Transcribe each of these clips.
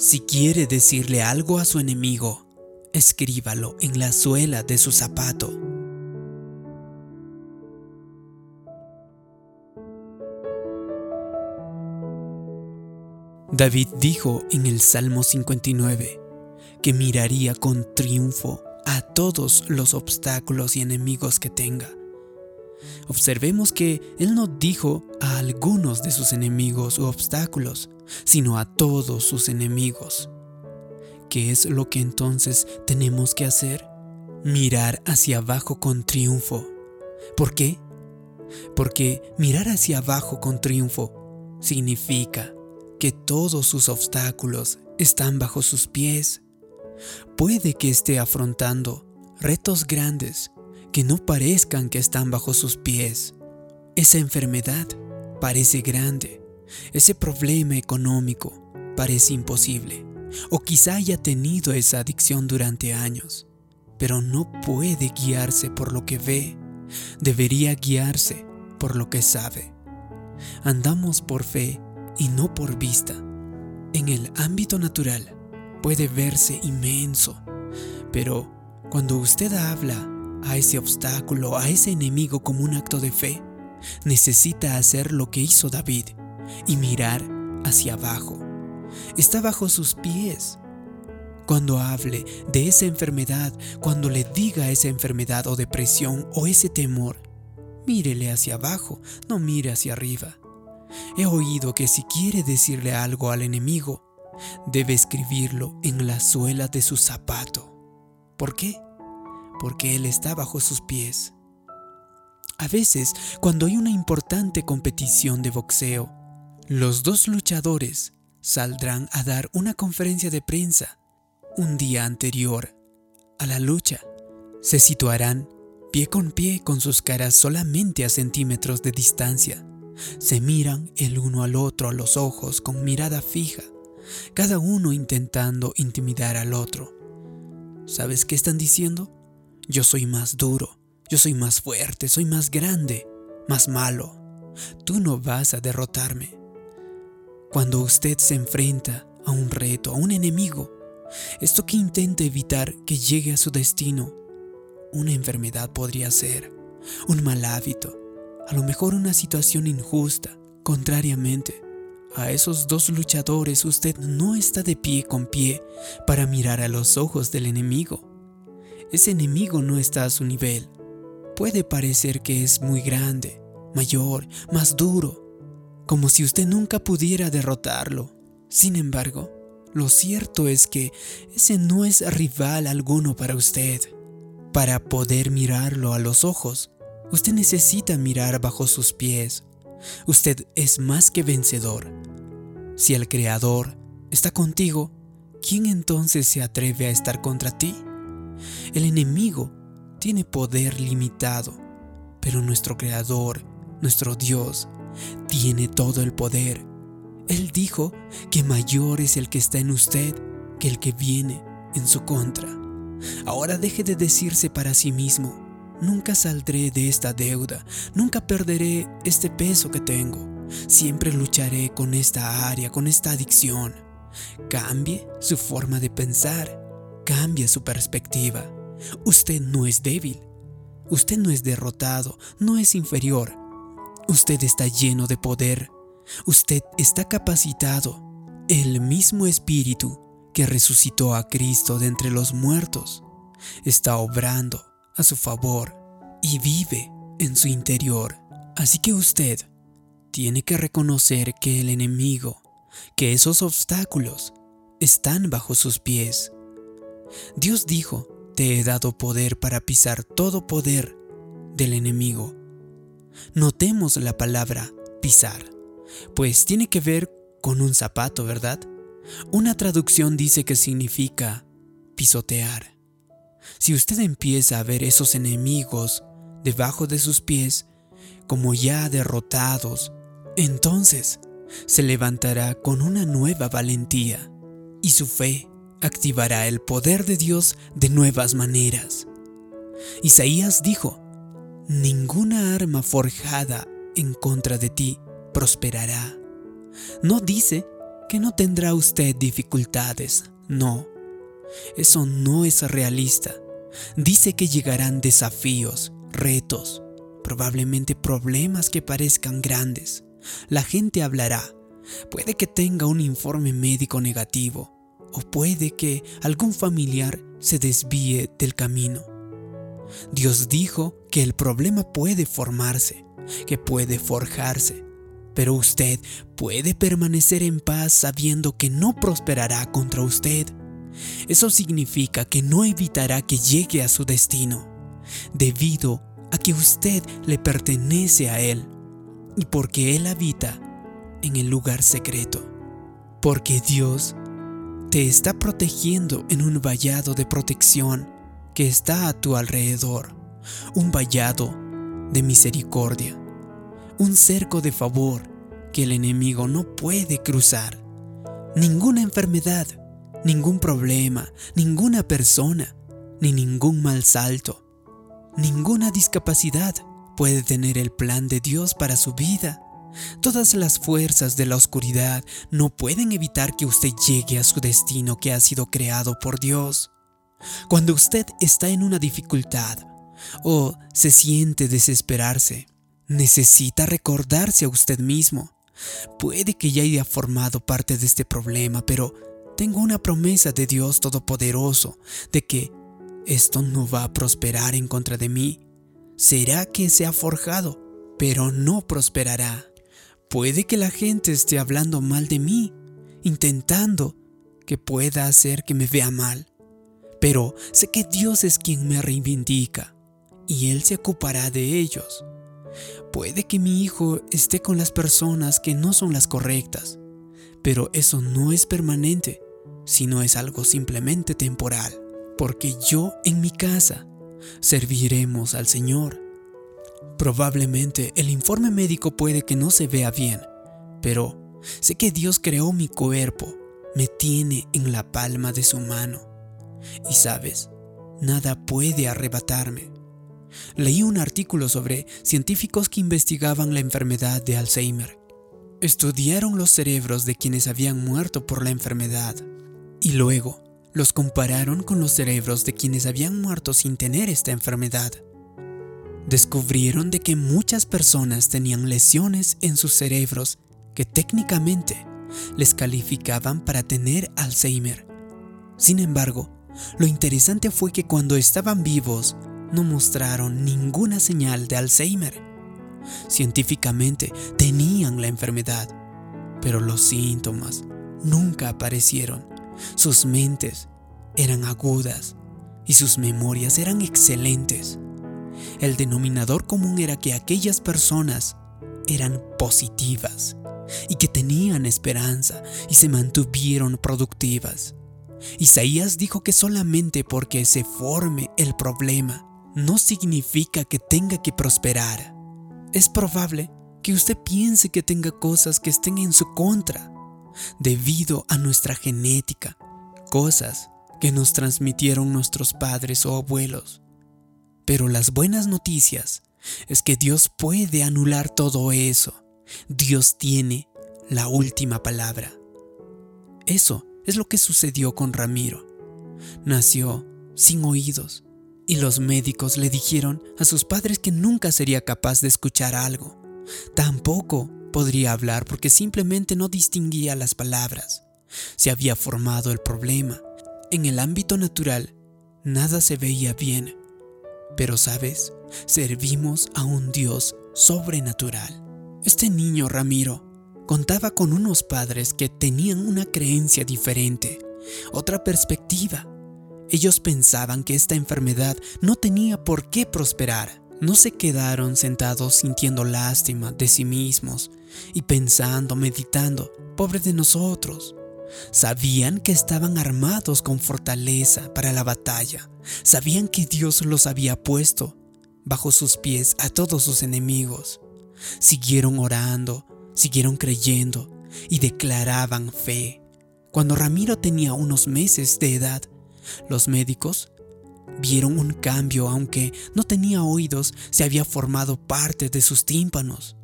Si quiere decirle algo a su enemigo, escríbalo en la suela de su zapato. David dijo en el Salmo 59 que miraría con triunfo a todos los obstáculos y enemigos que tenga. Observemos que él no dijo a algunos de sus enemigos u obstáculos, sino a todos sus enemigos. ¿Qué es lo que entonces tenemos que hacer? Mirar hacia abajo con triunfo. ¿Por qué? Porque mirar hacia abajo con triunfo significa que todos sus obstáculos están bajo sus pies. Puede que esté afrontando retos grandes que no parezcan que están bajo sus pies. Esa enfermedad parece grande. Ese problema económico parece imposible. O quizá haya tenido esa adicción durante años. Pero no puede guiarse por lo que ve. Debería guiarse por lo que sabe. Andamos por fe y no por vista. En el ámbito natural puede verse inmenso, pero cuando usted habla a ese obstáculo, a ese enemigo como un acto de fe, necesita hacer lo que hizo David y mirar hacia abajo. Está bajo sus pies. Cuando hable de esa enfermedad, cuando le diga esa enfermedad o depresión o ese temor, mírele hacia abajo, no mire hacia arriba. He oído que si quiere decirle algo al enemigo, debe escribirlo en la suela de su zapato. ¿Por qué? Porque Él está bajo sus pies. A veces, cuando hay una importante competición de boxeo, los dos luchadores saldrán a dar una conferencia de prensa un día anterior a la lucha. Se situarán pie con pie con sus caras solamente a centímetros de distancia. Se miran el uno al otro a los ojos con mirada fija, cada uno intentando intimidar al otro. ¿Sabes qué están diciendo? Yo soy más duro, yo soy más fuerte, soy más grande, más malo. Tú no vas a derrotarme. Cuando usted se enfrenta a un reto, a un enemigo, esto que intenta evitar que llegue a su destino, una enfermedad podría ser, un mal hábito, a lo mejor una situación injusta. Contrariamente, a esos dos luchadores usted no está de pie con pie para mirar a los ojos del enemigo ese enemigo no está a su nivel. Puede parecer que es muy grande, mayor, más duro, como si usted nunca pudiera derrotarlo. Sin embargo, lo cierto es que ese no es rival alguno para usted. Para poder mirarlo a los ojos, usted necesita mirar bajo sus pies. Usted es más que vencedor. Si el Creador está contigo, ¿quién entonces se atreve a estar contra ti? El enemigo tiene poder limitado, pero nuestro Creador, nuestro Dios, tiene todo el poder. Él dijo que mayor es el que está en usted que el que viene en su contra. Ahora deje de decirse para sí mismo, nunca saldré de esta deuda, nunca perderé este peso que tengo, siempre lucharé con esta área, con esta adicción. Cambie su forma de pensar Cambia su perspectiva. Usted no es débil. Usted no es derrotado, no es inferior. Usted está lleno de poder. Usted está capacitado. El mismo espíritu que resucitó a Cristo de entre los muertos está obrando a su favor y vive en su interior. Así que usted tiene que reconocer que el enemigo, que esos obstáculos están bajo sus pies Dios dijo, te he dado poder para pisar todo poder del enemigo. Notemos la palabra pisar, pues tiene que ver con un zapato, ¿verdad? Una traducción dice que significa pisotear. Si usted empieza a ver esos enemigos debajo de sus pies como ya derrotados, entonces se levantará con una nueva valentía y su fe activará el poder de Dios de nuevas maneras. Isaías dijo, ninguna arma forjada en contra de ti prosperará. No dice que no tendrá usted dificultades. No, eso no es realista. Dice que llegarán desafíos, retos, probablemente problemas que parezcan grandes. La gente hablará. Puede que tenga un informe médico negativo o puede que algún familiar se desvíe del camino. Dios dijo que el problema puede formarse, que puede forjarse, pero usted puede permanecer en paz sabiendo que no prosperará contra usted. Eso significa que no evitará que llegue a su destino, debido a que usted le pertenece a Él y porque Él habita en el lugar secreto. Porque Dios te está protegiendo en un vallado de protección que está a tu alrededor, un vallado de misericordia, un cerco de favor que el enemigo no puede cruzar. Ninguna enfermedad, ningún problema, ninguna persona, ni ningún mal salto, ninguna discapacidad puede tener el plan de Dios para su vida. Todas las fuerzas de la oscuridad no pueden evitar que usted llegue a su destino que ha sido creado por Dios. Cuando usted está en una dificultad o se siente desesperarse, necesita recordarse a usted mismo. Puede que ya haya formado parte de este problema, pero tengo una promesa de Dios Todopoderoso de que esto no va a prosperar en contra de mí. Será que se ha forjado, pero no prosperará. Puede que la gente esté hablando mal de mí, intentando que pueda hacer que me vea mal. Pero sé que Dios es quien me reivindica y Él se ocupará de ellos. Puede que mi hijo esté con las personas que no son las correctas, pero eso no es permanente sino es algo simplemente temporal, porque yo en mi casa serviremos al Señor. Probablemente el informe médico puede que no se vea bien, pero sé que Dios creó mi cuerpo, me tiene en la palma de su mano. Y sabes, nada puede arrebatarme. Leí un artículo sobre científicos que investigaban la enfermedad de Alzheimer. Estudiaron los cerebros de quienes habían muerto por la enfermedad y luego los compararon con los cerebros de quienes habían muerto sin tener esta enfermedad. Descubrieron de que muchas personas tenían lesiones en sus cerebros que técnicamente les calificaban para tener Alzheimer. Sin embargo, lo interesante fue que cuando estaban vivos no mostraron ninguna señal de Alzheimer. Científicamente tenían la enfermedad, pero los síntomas nunca aparecieron. Sus mentes eran agudas y sus memorias eran excelentes. El denominador común era que aquellas personas eran positivas y que tenían esperanza y se mantuvieron productivas. Isaías dijo que solamente porque se forme el problema no significa que tenga que prosperar. Es probable que usted piense que tenga cosas que estén en su contra, debido a nuestra genética, cosas que nos transmitieron nuestros padres o abuelos. Pero las buenas noticias es que Dios puede anular todo eso. Dios tiene la última palabra. Eso es lo que sucedió con Ramiro. Nació sin oídos y los médicos le dijeron a sus padres que nunca sería capaz de escuchar algo. Tampoco podría hablar porque simplemente no distinguía las palabras. Se había formado el problema. En el ámbito natural, nada se veía bien. Pero sabes, servimos a un Dios sobrenatural. Este niño Ramiro contaba con unos padres que tenían una creencia diferente, otra perspectiva. Ellos pensaban que esta enfermedad no tenía por qué prosperar no se quedaron sentados sintiendo lástima de sí mismos y pensando, meditando, pobre de nosotros. Sabían que estaban armados con fortaleza para la batalla. Sabían que Dios los había puesto bajo sus pies a todos sus enemigos. Siguieron orando, siguieron creyendo y declaraban fe. Cuando Ramiro tenía unos meses de edad, los médicos Vieron un cambio, aunque no tenía oídos, se había formado parte de sus tímpanos.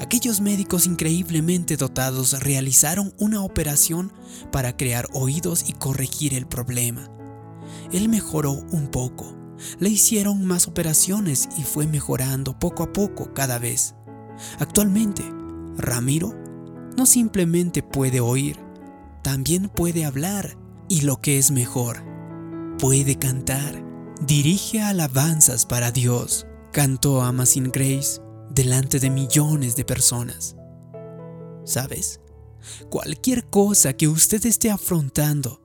Aquellos médicos increíblemente dotados realizaron una operación para crear oídos y corregir el problema. Él mejoró un poco. Le hicieron más operaciones y fue mejorando poco a poco cada vez. Actualmente, Ramiro no simplemente puede oír, también puede hablar y lo que es mejor, puede cantar. Dirige alabanzas para Dios. Cantó Amazing Grace delante de millones de personas. ¿Sabes? Cualquier cosa que usted esté afrontando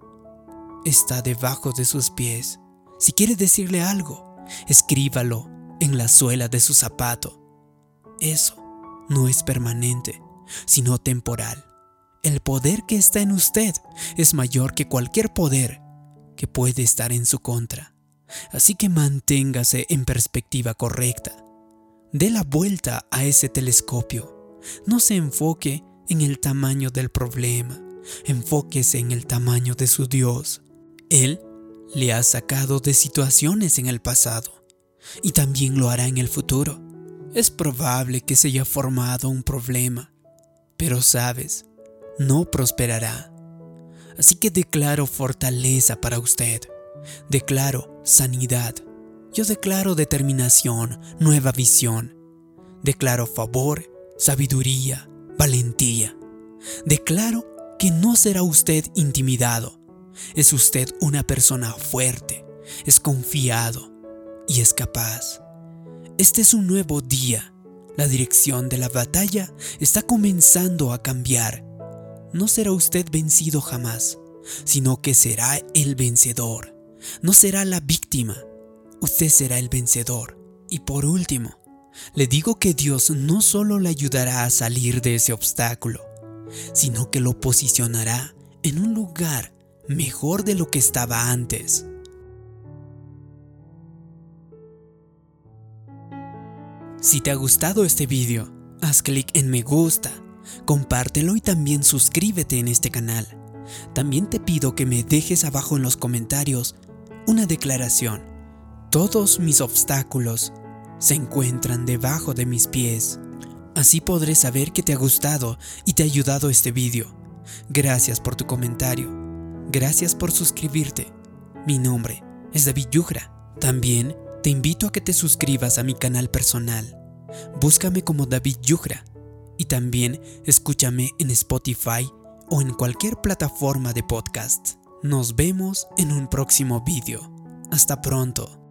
está debajo de sus pies. Si quiere decirle algo, escríbalo en la suela de su zapato. Eso no es permanente, sino temporal. El poder que está en usted es mayor que cualquier poder que puede estar en su contra. Así que manténgase en perspectiva correcta. Dé la vuelta a ese telescopio. No se enfoque en el tamaño del problema. Enfóquese en el tamaño de su Dios. Él le ha sacado de situaciones en el pasado y también lo hará en el futuro. Es probable que se haya formado un problema, pero sabes, no prosperará. Así que declaro fortaleza para usted. Declaro sanidad. Yo declaro determinación, nueva visión. Declaro favor, sabiduría, valentía. Declaro que no será usted intimidado. Es usted una persona fuerte, es confiado y es capaz. Este es un nuevo día. La dirección de la batalla está comenzando a cambiar. No será usted vencido jamás, sino que será el vencedor. No será la víctima, usted será el vencedor. Y por último, le digo que Dios no solo le ayudará a salir de ese obstáculo, sino que lo posicionará en un lugar mejor de lo que estaba antes. Si te ha gustado este vídeo, haz clic en me gusta, compártelo y también suscríbete en este canal. También te pido que me dejes abajo en los comentarios una declaración. Todos mis obstáculos se encuentran debajo de mis pies. Así podré saber que te ha gustado y te ha ayudado este vídeo. Gracias por tu comentario. Gracias por suscribirte. Mi nombre es David Yugra. También te invito a que te suscribas a mi canal personal. Búscame como David Yugra y también escúchame en Spotify o en cualquier plataforma de podcast. Nos vemos en un próximo vídeo. Hasta pronto.